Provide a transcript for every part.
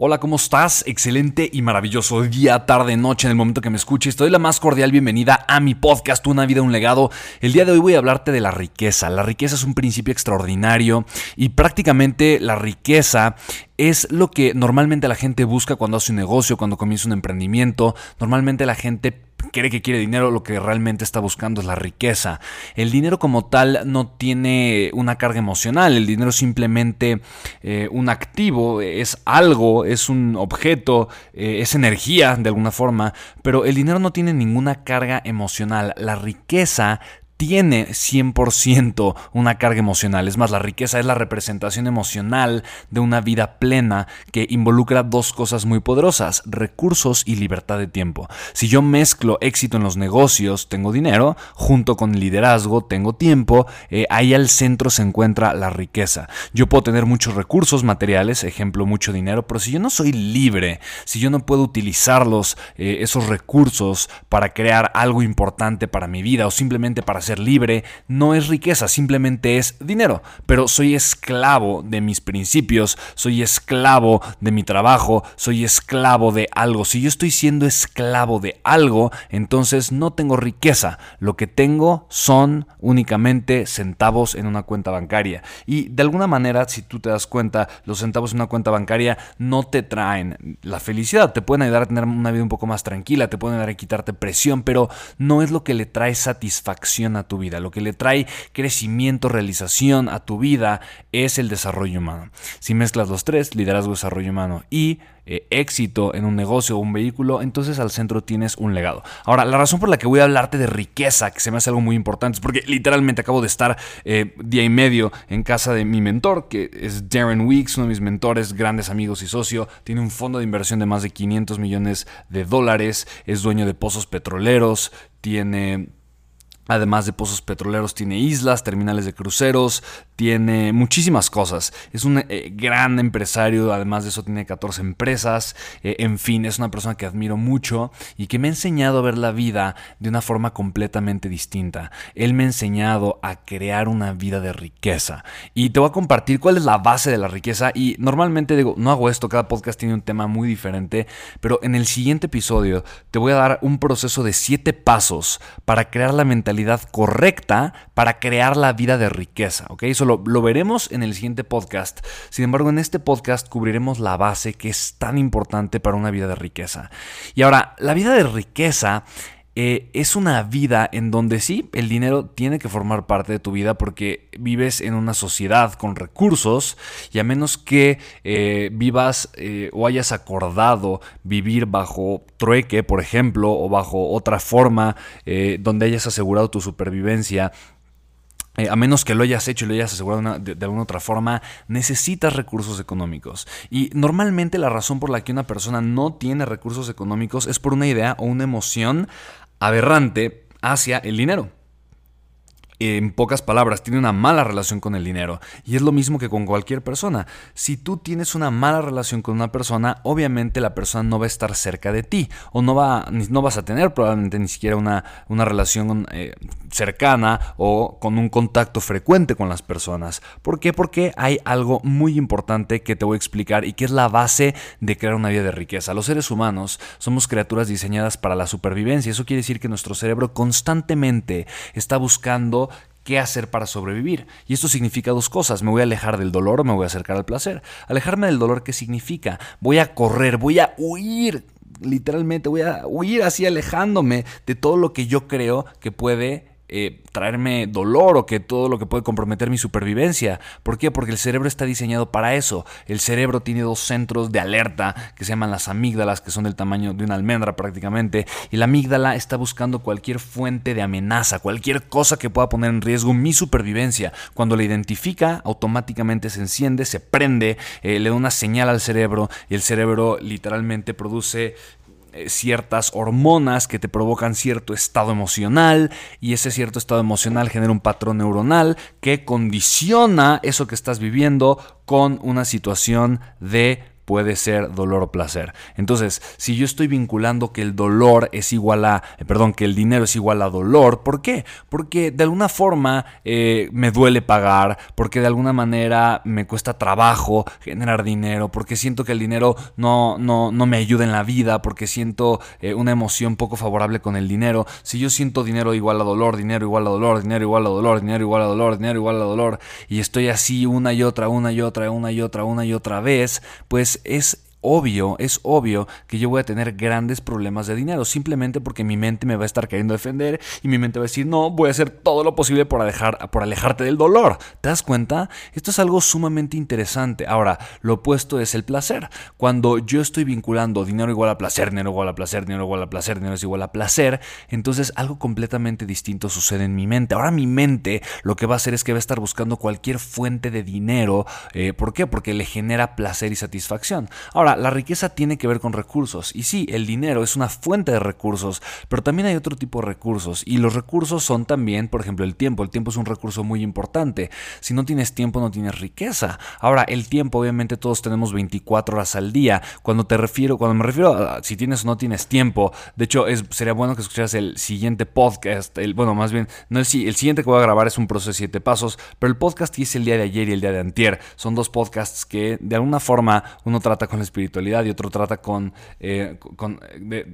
Hola, ¿cómo estás? Excelente y maravilloso día, tarde, noche en el momento que me escuches. Te doy la más cordial bienvenida a mi podcast Una vida, un legado. El día de hoy voy a hablarte de la riqueza. La riqueza es un principio extraordinario y prácticamente la riqueza es lo que normalmente la gente busca cuando hace un negocio, cuando comienza un emprendimiento. Normalmente la gente cree que quiere dinero, lo que realmente está buscando es la riqueza. El dinero como tal no tiene una carga emocional, el dinero es simplemente eh, un activo, es algo, es un objeto, eh, es energía de alguna forma, pero el dinero no tiene ninguna carga emocional. La riqueza tiene 100% una carga emocional. Es más, la riqueza es la representación emocional de una vida plena que involucra dos cosas muy poderosas, recursos y libertad de tiempo. Si yo mezclo éxito en los negocios, tengo dinero, junto con liderazgo, tengo tiempo, eh, ahí al centro se encuentra la riqueza. Yo puedo tener muchos recursos materiales, ejemplo, mucho dinero, pero si yo no soy libre, si yo no puedo utilizarlos, eh, esos recursos, para crear algo importante para mi vida o simplemente para ser libre no es riqueza, simplemente es dinero. Pero soy esclavo de mis principios, soy esclavo de mi trabajo, soy esclavo de algo. Si yo estoy siendo esclavo de algo, entonces no tengo riqueza. Lo que tengo son únicamente centavos en una cuenta bancaria. Y de alguna manera, si tú te das cuenta, los centavos en una cuenta bancaria no te traen la felicidad. Te pueden ayudar a tener una vida un poco más tranquila, te pueden ayudar a quitarte presión, pero no es lo que le trae satisfacción a tu vida. Lo que le trae crecimiento, realización a tu vida es el desarrollo humano. Si mezclas los tres, liderazgo, desarrollo humano y eh, éxito en un negocio o un vehículo, entonces al centro tienes un legado. Ahora, la razón por la que voy a hablarte de riqueza, que se me hace algo muy importante, es porque literalmente acabo de estar eh, día y medio en casa de mi mentor, que es Darren Weeks, uno de mis mentores, grandes amigos y socio. Tiene un fondo de inversión de más de 500 millones de dólares, es dueño de pozos petroleros, tiene Además de pozos petroleros, tiene islas, terminales de cruceros, tiene muchísimas cosas. Es un eh, gran empresario, además de eso tiene 14 empresas. Eh, en fin, es una persona que admiro mucho y que me ha enseñado a ver la vida de una forma completamente distinta. Él me ha enseñado a crear una vida de riqueza. Y te voy a compartir cuál es la base de la riqueza. Y normalmente digo, no hago esto, cada podcast tiene un tema muy diferente, pero en el siguiente episodio te voy a dar un proceso de 7 pasos para crear la mentalidad correcta para crear la vida de riqueza. ¿ok? Eso lo, lo veremos en el siguiente podcast. Sin embargo, en este podcast cubriremos la base que es tan importante para una vida de riqueza. Y ahora, la vida de riqueza eh, es una vida en donde sí, el dinero tiene que formar parte de tu vida porque vives en una sociedad con recursos y a menos que eh, vivas eh, o hayas acordado vivir bajo trueque, por ejemplo, o bajo otra forma donde hayas asegurado tu supervivencia, a menos que lo hayas hecho y lo hayas asegurado de, de, alguna otra forma, necesitas recursos económicos. Y normalmente la razón por la que una persona no tiene recursos económicos es por una idea o una emoción aberrante hacia el dinero. En pocas palabras, tiene una mala relación con el dinero. Y es lo mismo que con cualquier persona. Si tú tienes una mala relación con una persona, obviamente la persona no va a estar cerca de ti. O no, va, no vas a tener probablemente ni siquiera una, una relación eh, cercana o con un contacto frecuente con las personas. ¿Por qué? Porque hay algo muy importante que te voy a explicar y que es la base de crear una vida de riqueza. Los seres humanos somos criaturas diseñadas para la supervivencia. Eso quiere decir que nuestro cerebro constantemente está buscando qué hacer para sobrevivir. Y esto significa dos cosas. Me voy a alejar del dolor o me voy a acercar al placer. Alejarme del dolor, ¿qué significa? Voy a correr, voy a huir literalmente voy a huir así alejándome de todo lo que yo creo que puede eh, traerme dolor o que todo lo que puede comprometer mi supervivencia. ¿Por qué? Porque el cerebro está diseñado para eso. El cerebro tiene dos centros de alerta que se llaman las amígdalas, que son del tamaño de una almendra prácticamente. Y la amígdala está buscando cualquier fuente de amenaza, cualquier cosa que pueda poner en riesgo mi supervivencia. Cuando la identifica, automáticamente se enciende, se prende, eh, le da una señal al cerebro y el cerebro literalmente produce ciertas hormonas que te provocan cierto estado emocional y ese cierto estado emocional genera un patrón neuronal que condiciona eso que estás viviendo con una situación de puede ser dolor o placer. Entonces, si yo estoy vinculando que el dolor es igual a, eh, perdón, que el dinero es igual a dolor, ¿por qué? Porque de alguna forma eh, me duele pagar, porque de alguna manera me cuesta trabajo generar dinero, porque siento que el dinero no, no, no me ayuda en la vida, porque siento eh, una emoción poco favorable con el dinero. Si yo siento dinero igual a dolor, dinero igual a dolor, dinero igual a dolor, dinero igual a dolor, dinero igual a dolor, y estoy así una y otra, una y otra, una y otra, una y otra vez, pues es obvio, es obvio que yo voy a tener grandes problemas de dinero, simplemente porque mi mente me va a estar queriendo defender y mi mente va a decir, no, voy a hacer todo lo posible por, alejarte del dolor. ¿Te das cuenta? Esto es algo sumamente interesante. Ahora, lo opuesto es el placer. Cuando yo estoy vinculando dinero igual a placer, dinero igual a placer, dinero igual a placer, dinero es igual a placer, entonces algo completamente distinto sucede en mi mente. Ahora mi mente lo que va a hacer es que va a estar buscando cualquier fuente de dinero. Eh, ¿Por qué? Porque le genera placer y satisfacción. Ahora, la riqueza tiene que ver con recursos. Y sí, el dinero es una fuente de recursos, pero también hay otro tipo de recursos. Y los recursos son también, por ejemplo, el tiempo. El tiempo es un recurso muy importante. Si no tienes tiempo, no tienes riqueza. Ahora, el tiempo, obviamente todos tenemos 24 horas al día. Cuando te refiero, cuando me refiero a si tienes o no tienes tiempo, de hecho, es, sería bueno que escucharas el siguiente podcast. El, bueno, más bien, no el, el siguiente que voy a grabar es un proceso de siete pasos, pero el podcast que el día de ayer y el día de antier son dos podcasts que de alguna forma uno trata con espiritualidad y otro trata con, eh,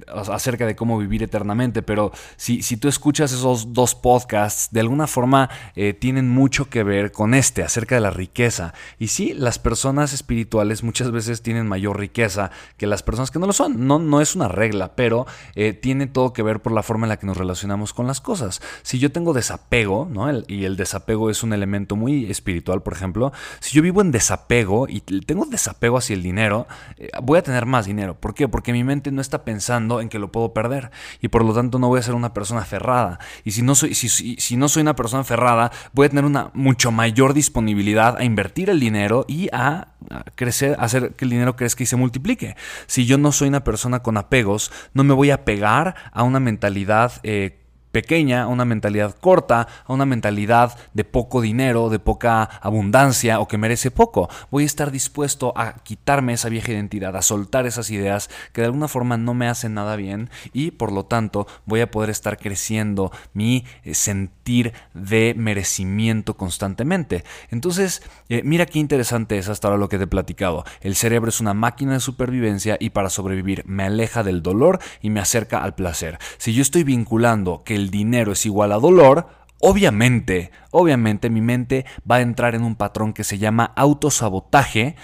acerca de cómo vivir eternamente. Pero si, si, tú escuchas esos dos podcasts, de alguna forma eh, tienen mucho que ver con este, acerca de la riqueza. Y sí, las personas espirituales muchas veces tienen mayor riqueza que las personas que no lo son. No, no es una regla, pero eh, tiene todo que ver por la forma en la que nos relacionamos con las cosas. Si yo tengo desapego, ¿no? y el desapego es un elemento muy espiritual, por ejemplo, si yo vivo en desapego y tengo desapego hacia el dinero, eh, voy a tener más dinero. ¿Por qué? Porque mi mente no está pensando en que lo puedo perder y por lo tanto no voy a ser una persona aferrada. Y si no soy, si, si, no soy una persona aferrada, voy a tener una mucho mayor disponibilidad a invertir el dinero y a, crecer, hacer que el dinero crezca y se multiplique. Si yo no soy una persona con apegos, no me voy a pegar a una mentalidad eh, pequeña, a una mentalidad corta, a una mentalidad de poco dinero, de poca abundancia o que merece poco. Voy a estar dispuesto a quitarme esa vieja identidad, a soltar esas ideas que de alguna forma no me hacen nada bien y por lo tanto voy a poder estar creciendo mi eh, sentir de merecimiento constantemente. Entonces, eh, mira qué interesante es hasta ahora lo que te he platicado. El cerebro es una máquina de supervivencia y para sobrevivir me aleja del dolor y me acerca al placer. Si yo estoy vinculando que el dinero es igual a dolor, obviamente, obviamente mi mente va a entrar en un patrón que se llama autosabotaje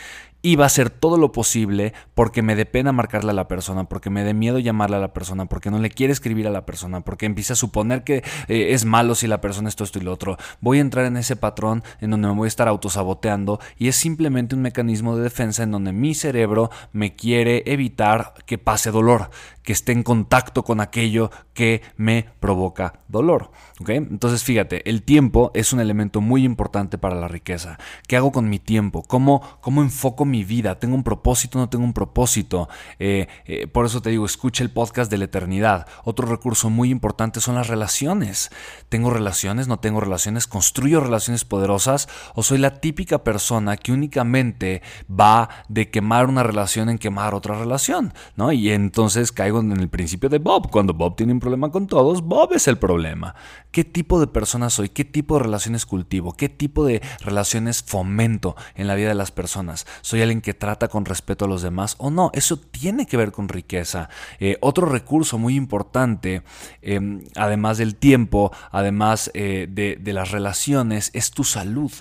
y va a hacer todo lo posible porque me dé pena marcarle a la persona, porque me dé miedo llamarle a la persona, porque no le quiere escribir a la persona, porque empieza a suponer que eh, es malo si la persona esto, esto y lo otro. Voy a entrar en ese patrón en donde me voy a estar autosaboteando y es simplemente un mecanismo de defensa en donde mi cerebro me quiere evitar que pase dolor, que esté en contacto con aquello que me provoca dolor. Entonces fíjate, el tiempo es un elemento muy importante para la riqueza. ¿Qué hago con mi tiempo? ¿Cómo, cómo enfoco mi vida? ¿Tengo un propósito no tengo un propósito? Eh, eh, por eso te digo, escucha el podcast de la eternidad. Otro recurso muy importante son las relaciones. ¿Tengo relaciones? ¿No tengo relaciones? ¿Construyo relaciones poderosas? ¿O soy la típica persona que únicamente va de quemar una relación en quemar otra relación? ¿no? Y entonces caigo en el principio de Bob. Cuando Bob tiene un problema con todos, Bob es el problema. ¿Qué tipo de persona soy? ¿Qué tipo de relaciones cultivo? ¿Qué tipo de relaciones fomento en la vida de las personas? ¿Soy alguien que trata con respeto a los demás o no? Eso tiene que ver con riqueza. Eh, otro recurso muy importante, em, además del tiempo, además eh, de, de, las relaciones, es tu salud,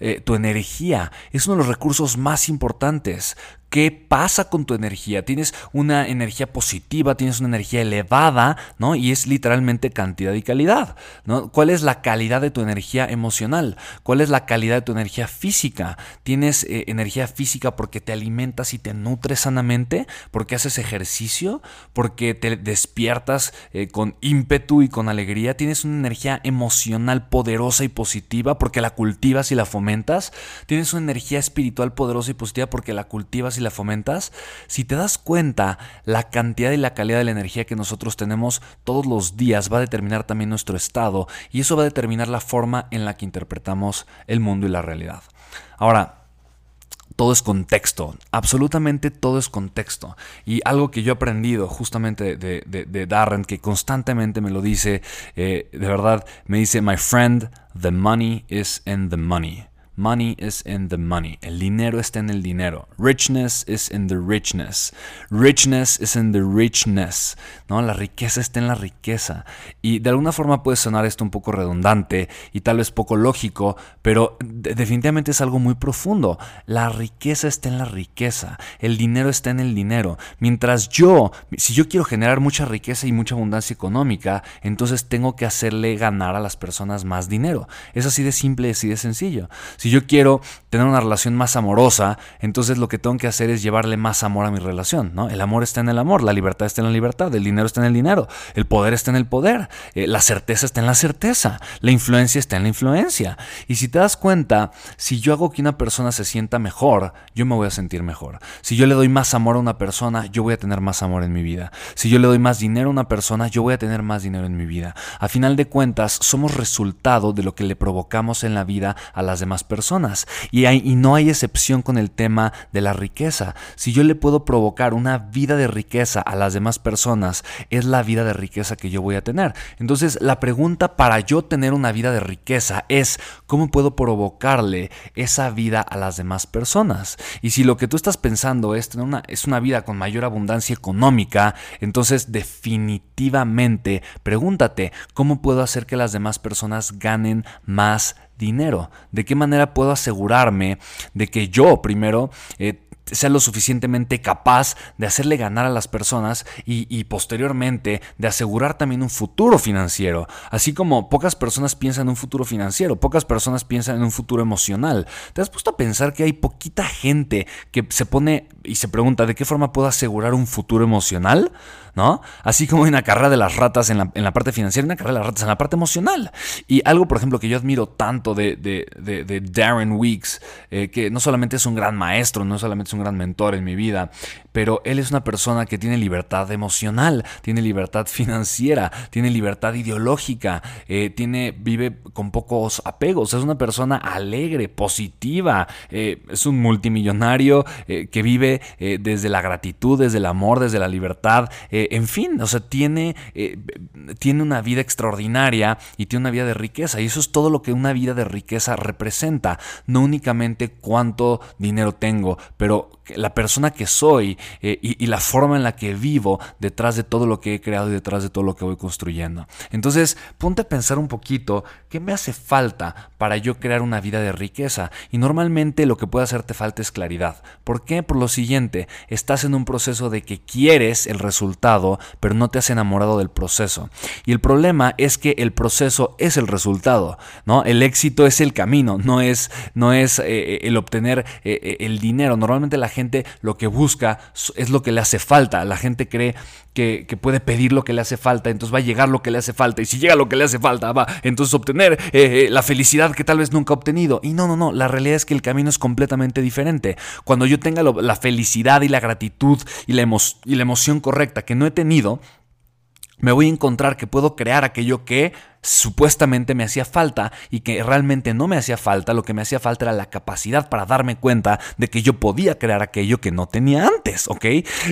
eh, tu energía. Es uno de los recursos más importantes. ¿Qué pasa con tu energía? Tienes una energía positiva, tienes una energía elevada, ¿no? Y es literalmente cantidad y calidad, ¿no? ¿Cuál es la calidad de tu energía emocional? ¿Cuál es la calidad de tu energía física? ¿Tienes eh, energía física porque te alimentas y te nutres sanamente? ¿Porque haces ejercicio? ¿Porque te despiertas eh, con ímpetu y con alegría? ¿Tienes una energía emocional poderosa y positiva porque la cultivas y la fomentas? ¿Tienes una energía espiritual poderosa y positiva porque la cultivas y la fomentas, si te das cuenta, la cantidad y la calidad de la energía que nosotros tenemos todos los días va a determinar también nuestro estado y eso va a determinar la forma en la que interpretamos el mundo y la realidad. Ahora, todo es contexto, absolutamente todo es contexto. Y algo que yo he aprendido justamente de, Darren, que constantemente me lo dice, eh, de verdad, me dice, my friend, the money is in the money. Money is in the money. El dinero está en el dinero. Richness is in the richness. Richness is in the richness. ¿no? La riqueza está en la riqueza. Y de alguna forma puede sonar esto un poco redundante y tal vez poco lógico, pero definitivamente es algo muy profundo. La riqueza está en la riqueza. El dinero está en el dinero. Mientras yo, si yo quiero generar mucha riqueza y mucha abundancia económica, entonces tengo que hacerle ganar a las personas más dinero. Es así de simple así de sencillo. Si yo quiero tener una relación más amorosa, entonces lo que tengo que hacer es llevarle más amor a mi relación, ¿no? El amor está en el amor, la libertad está en la libertad, el dinero está en el dinero, el poder está en el poder, eh, la certeza está en la certeza, la influencia está en la influencia. Y si te das cuenta, si yo hago que una persona se sienta mejor, yo me voy a sentir mejor. Si yo le doy más amor a una persona, yo voy a tener más amor en mi vida. Si yo le doy más dinero a una persona, yo voy a tener más dinero en mi vida. A final de cuentas, somos resultado de lo que le provocamos en la vida a las demás personas personas. Y, no hay excepción con el tema de la riqueza. Si yo le puedo provocar una vida de riqueza a las demás personas, es la vida de riqueza que yo voy a tener. Entonces, la pregunta para yo tener una vida de riqueza es, ¿cómo puedo provocarle esa vida a las demás personas? Y si lo que tú estás pensando es tener una, es una vida con mayor abundancia económica, entonces definitivamente pregúntate, ¿cómo puedo hacer que las demás personas ganen más dinero? ¿De qué manera puedo asegurarme de que yo primero eh, sea lo suficientemente capaz de hacerle ganar a las personas y, posteriormente de asegurar también un futuro financiero. Así como pocas personas piensan en un futuro financiero, pocas personas piensan en un futuro emocional. ¿Te has puesto a pensar que hay poquita gente que se pone y se pregunta de qué forma puedo asegurar un futuro emocional? ¿No? Así como hay una carrera de las ratas en la, parte financiera, una carrera de las ratas en la parte emocional. Y algo, por ejemplo, que yo admiro tanto de, Darren Weeks, eh, que no solamente es un gran maestro, no solamente es un gran mentor en mi vida, pero él es una persona que tiene libertad emocional, tiene libertad financiera, tiene libertad ideológica, eh, tiene, vive con pocos apegos, es una persona alegre, positiva, eh, es un multimillonario que vive desde la gratitud, desde el amor, desde la libertad, en fin, o sea, tiene, eh, tiene una vida extraordinaria y tiene una vida de riqueza. Y eso es todo lo que una vida de riqueza representa. No únicamente cuánto dinero tengo, pero la persona que soy eh, y, la forma en la que vivo detrás de todo lo que he creado y detrás de todo lo que voy construyendo. Entonces, ponte a pensar un poquito qué me hace falta para yo crear una vida de riqueza. Y normalmente lo que puede hacerte falta es claridad. ¿Por qué? Por lo siguiente, estás en un proceso de que quieres el resultado, pero no te has enamorado del proceso. Y el problema es que el proceso es el resultado, ¿no? El éxito es el camino, no es, no es eh, el obtener eh, el dinero. Normalmente la gente lo que busca es lo que le hace falta. La gente cree que, puede pedir lo que le hace falta, entonces va a llegar lo que le hace falta. Y si llega lo que le hace falta, va entonces obtener eh, eh, la felicidad que tal vez nunca ha obtenido. Y no, no, no, la realidad es que el camino es completamente diferente. Cuando yo tenga la felicidad y la gratitud y la, y la emoción correcta que no he tenido, me voy a encontrar que puedo crear aquello que supuestamente me hacía falta y que realmente no me hacía falta, lo que me hacía falta era la capacidad para darme cuenta de que yo podía crear aquello que no tenía antes, ¿ok?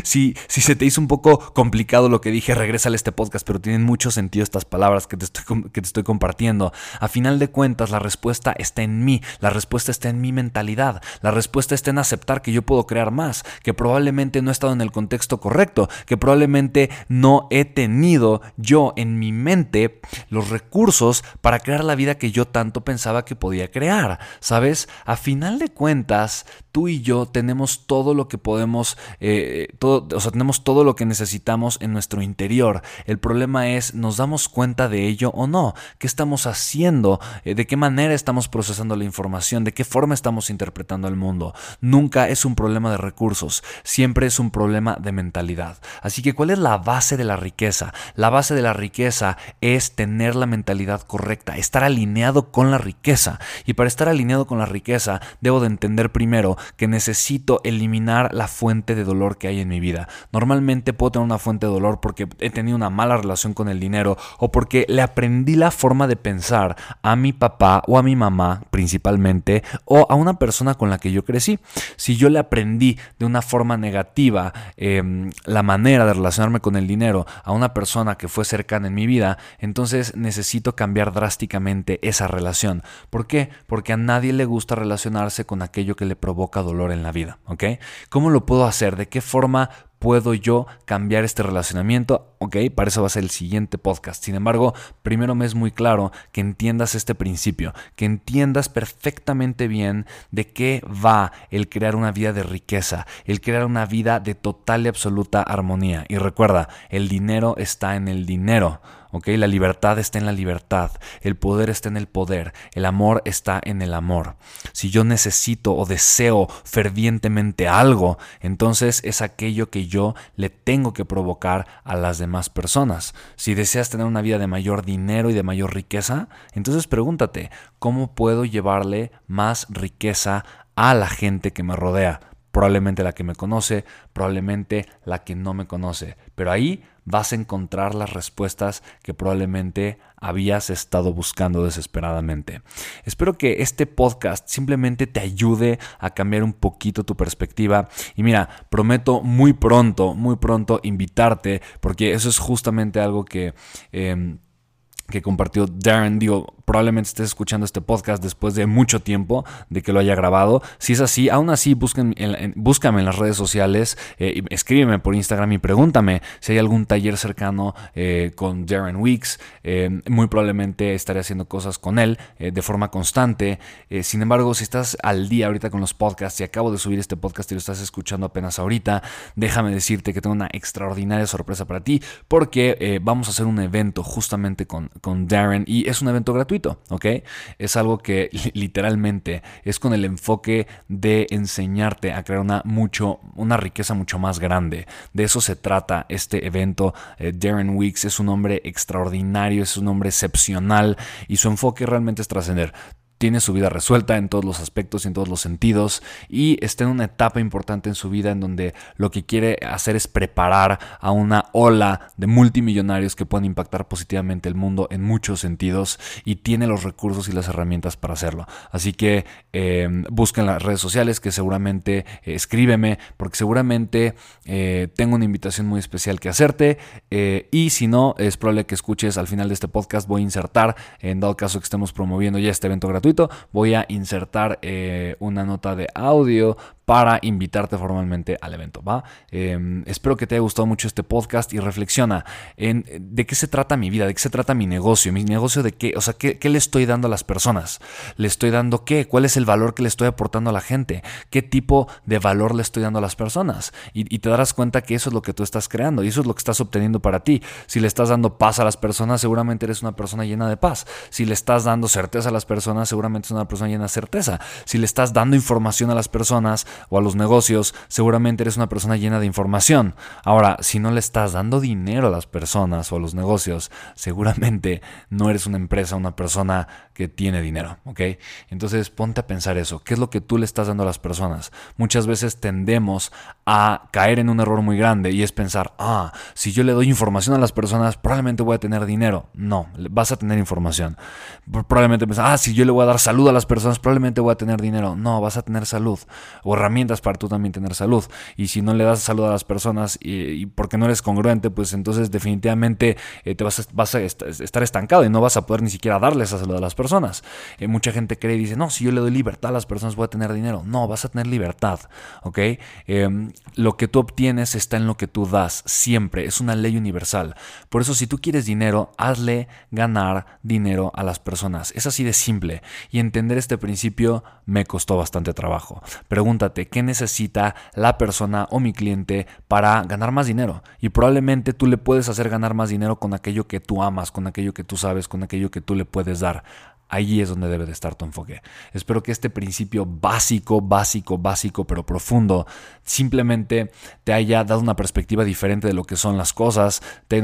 Si, si se te hizo un poco complicado lo que dije, regresa a este podcast, pero tienen mucho sentido estas palabras que te, estoy, que te estoy compartiendo. A final de cuentas, la respuesta está en mí, la respuesta está en mi mentalidad, la respuesta está en aceptar que yo puedo crear más, que probablemente no he estado en el contexto correcto, que probablemente no he tenido yo en mi mente los recursos para crear la vida que yo tanto pensaba que podía crear. ¿Sabes? A final de cuentas, tú y yo tenemos todo lo que podemos, eh, todo, o sea, tenemos todo lo que necesitamos en nuestro interior. El problema es, ¿nos damos cuenta de ello o no? ¿Qué estamos haciendo? Eh, ¿De qué manera estamos procesando la información? ¿De qué forma estamos interpretando el mundo? Nunca es un problema de recursos, siempre es un problema de mentalidad. Así que, ¿cuál es la base de la riqueza? La base de la riqueza es tener la mentalidad correcta, estar alineado con la riqueza. Y para estar alineado con la riqueza, debo de entender primero que necesito eliminar la fuente de dolor que hay en mi vida. Normalmente puedo tener una fuente de dolor porque he tenido una mala relación con el dinero o porque le aprendí la forma de pensar a mi papá o a mi mamá principalmente o a una persona con la que yo crecí. Si yo le aprendí de una forma negativa em, la manera de relacionarme con el dinero a una persona que fue cercana en mi vida, entonces necesito cambiar drásticamente esa relación. ¿Por qué? Porque a nadie le gusta relacionarse con aquello que le provoca dolor en la vida, ¿ok? ¿Cómo lo puedo hacer? ¿De qué forma puedo yo cambiar este relacionamiento? Ok, para eso va a ser el siguiente podcast. Sin embargo, primero me es muy claro que entiendas este principio, que entiendas perfectamente bien de qué va el crear una vida de riqueza, el crear una vida de total y absoluta armonía. Y recuerda, el dinero está en el dinero. La libertad está en la libertad, el poder está en el poder, el amor está en el amor. Si yo necesito o deseo fervientemente algo, entonces es aquello que yo le tengo que provocar a las demás personas. Si deseas tener una vida de mayor dinero y de mayor riqueza, entonces pregúntate, ¿cómo puedo llevarle más riqueza a la gente que me rodea? probablemente la que me conoce, probablemente la que no me conoce. Pero ahí vas a encontrar las respuestas que probablemente habías estado buscando desesperadamente. Espero que este podcast simplemente te ayude a cambiar un poquito tu perspectiva. Y mira, prometo muy pronto, muy pronto invitarte, porque eso es justamente algo que... Em, que compartió Darren, digo, probablemente estés escuchando este podcast después de mucho tiempo de que lo haya grabado. Si es así, aún así, busquen búscame en las redes sociales, eh, escríbeme por Instagram y pregúntame si hay algún taller cercano eh, con Darren Weeks. Eh, muy probablemente estaré haciendo cosas con él de forma constante. sin embargo, si estás al día ahorita con los podcasts y acabo de subir este podcast y lo estás escuchando apenas ahorita, déjame decirte que tengo una extraordinaria sorpresa para ti porque vamos a hacer un evento justamente con, con Darren y es un evento gratuito, ¿ok? Es algo que literalmente es con el enfoque de enseñarte a crear una, mucho, una riqueza mucho más grande. De eso se trata este evento. Eh, Darren Weeks es un hombre extraordinario, es un hombre excepcional y su enfoque realmente es trascender tiene su vida resuelta en todos los aspectos y en todos los sentidos y está en una etapa importante en su vida en donde lo que quiere hacer es preparar a una ola de multimillonarios que puedan impactar positivamente el mundo en muchos sentidos y tiene los recursos y las herramientas para hacerlo. Así que eh, busquen las redes sociales que seguramente eh, escríbeme porque seguramente eh, tengo una invitación muy especial que hacerte y si no es probable que escuches al final de este podcast voy a insertar en dado caso que estemos promoviendo ya este evento gratuito voy a insertar eh, una nota de audio para invitarte formalmente al evento. ¿va? Em, espero que te haya gustado mucho este podcast y reflexiona en de qué se trata mi vida, de qué se trata mi negocio, mi negocio de qué, o sea, qué, le estoy dando a las personas, le estoy dando qué, cuál es el valor que le estoy aportando a la gente, qué tipo de valor le estoy dando a las personas. Y, y te darás cuenta que eso es lo que tú estás creando y eso es lo que estás obteniendo para ti. Si le estás dando paz a las personas, seguramente eres una persona llena de paz. Si le estás dando certeza a las personas, seguramente es una persona llena de certeza. Si le estás dando información a las personas, o a los negocios, seguramente eres una persona llena de información. Ahora, si no le estás dando dinero a las personas o a los negocios, seguramente no eres una empresa, una persona que tiene dinero, ¿ok? Entonces ponte a pensar eso. ¿Qué es lo que tú le estás dando a las personas? Muchas veces tendemos a caer en un error muy grande y es pensar, ah, si yo le doy información a las personas, probablemente voy a tener dinero. No, vas a tener información. Probablemente pensar, ah, si yo le voy a dar salud a las personas, probablemente voy a tener dinero. No, vas a tener salud o herramientas para tú también tener salud. Y si no le das salud a las personas y, porque no eres congruente, pues entonces definitivamente eh, te vas a, vas a, estar estancado y no vas a poder ni siquiera darle esa salud a las personas. Eh, mucha gente cree y dice, no, si yo le doy libertad a las personas voy a tener dinero. No, vas a tener libertad, ¿ok? Em, lo que tú obtienes está en lo que tú das, siempre, es una ley universal. Por eso si tú quieres dinero, hazle ganar dinero a las personas. Es así de simple. Y entender este principio me costó bastante trabajo. Pregúntate, ¿qué necesita la persona o mi cliente para ganar más dinero? Y probablemente tú le puedes hacer ganar más dinero con aquello que tú amas, con aquello que tú sabes, con aquello que tú le puedes dar. Ahí es donde debe de estar tu enfoque. Espero que este principio básico, básico, básico, pero profundo, simplemente te haya dado una perspectiva diferente de lo que son las cosas, te,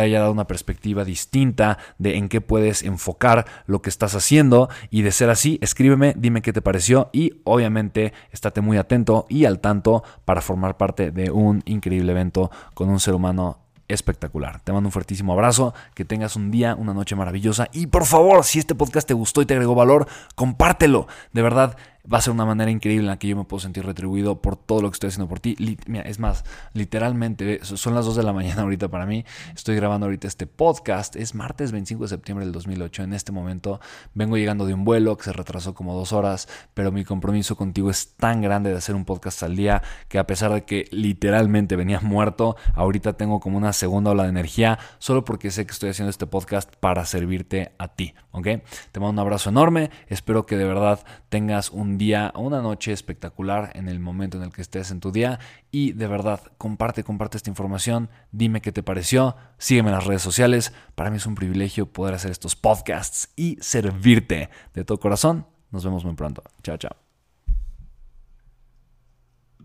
haya dado una perspectiva distinta de en qué puedes enfocar lo que estás haciendo. Y de ser así, escríbeme, dime qué te pareció y obviamente estate muy atento y al tanto para formar parte de un increíble evento con un ser humano espectacular. Te mando un fuertísimo abrazo, que tengas un día, una noche maravillosa y por favor, si este podcast te gustó y te agregó valor, compártelo. De verdad, va a ser una manera increíble en la que yo me puedo sentir retribuido por todo lo que estoy haciendo por ti. Mira, es más, literalmente, son las 2 de la mañana ahorita para mí. Estoy grabando ahorita este podcast. Es martes 25 de septiembre del 2008. En este momento vengo llegando de un vuelo que se retrasó como dos horas, pero mi compromiso contigo es tan grande de hacer un podcast al día que a pesar de que literalmente venía muerto, ahorita tengo como una segunda ola de energía solo porque sé que estoy haciendo este podcast para servirte a ti. ¿Ok? Te mando un abrazo enorme. Espero que de verdad tengas un día o una noche espectacular en el momento en el que estés en tu día. Y de verdad, comparte, comparte esta información. Dime qué te pareció. Sígueme en las redes sociales. Para mí es un privilegio poder hacer estos podcasts y servirte de todo corazón. Nos vemos muy pronto. Chao, chao.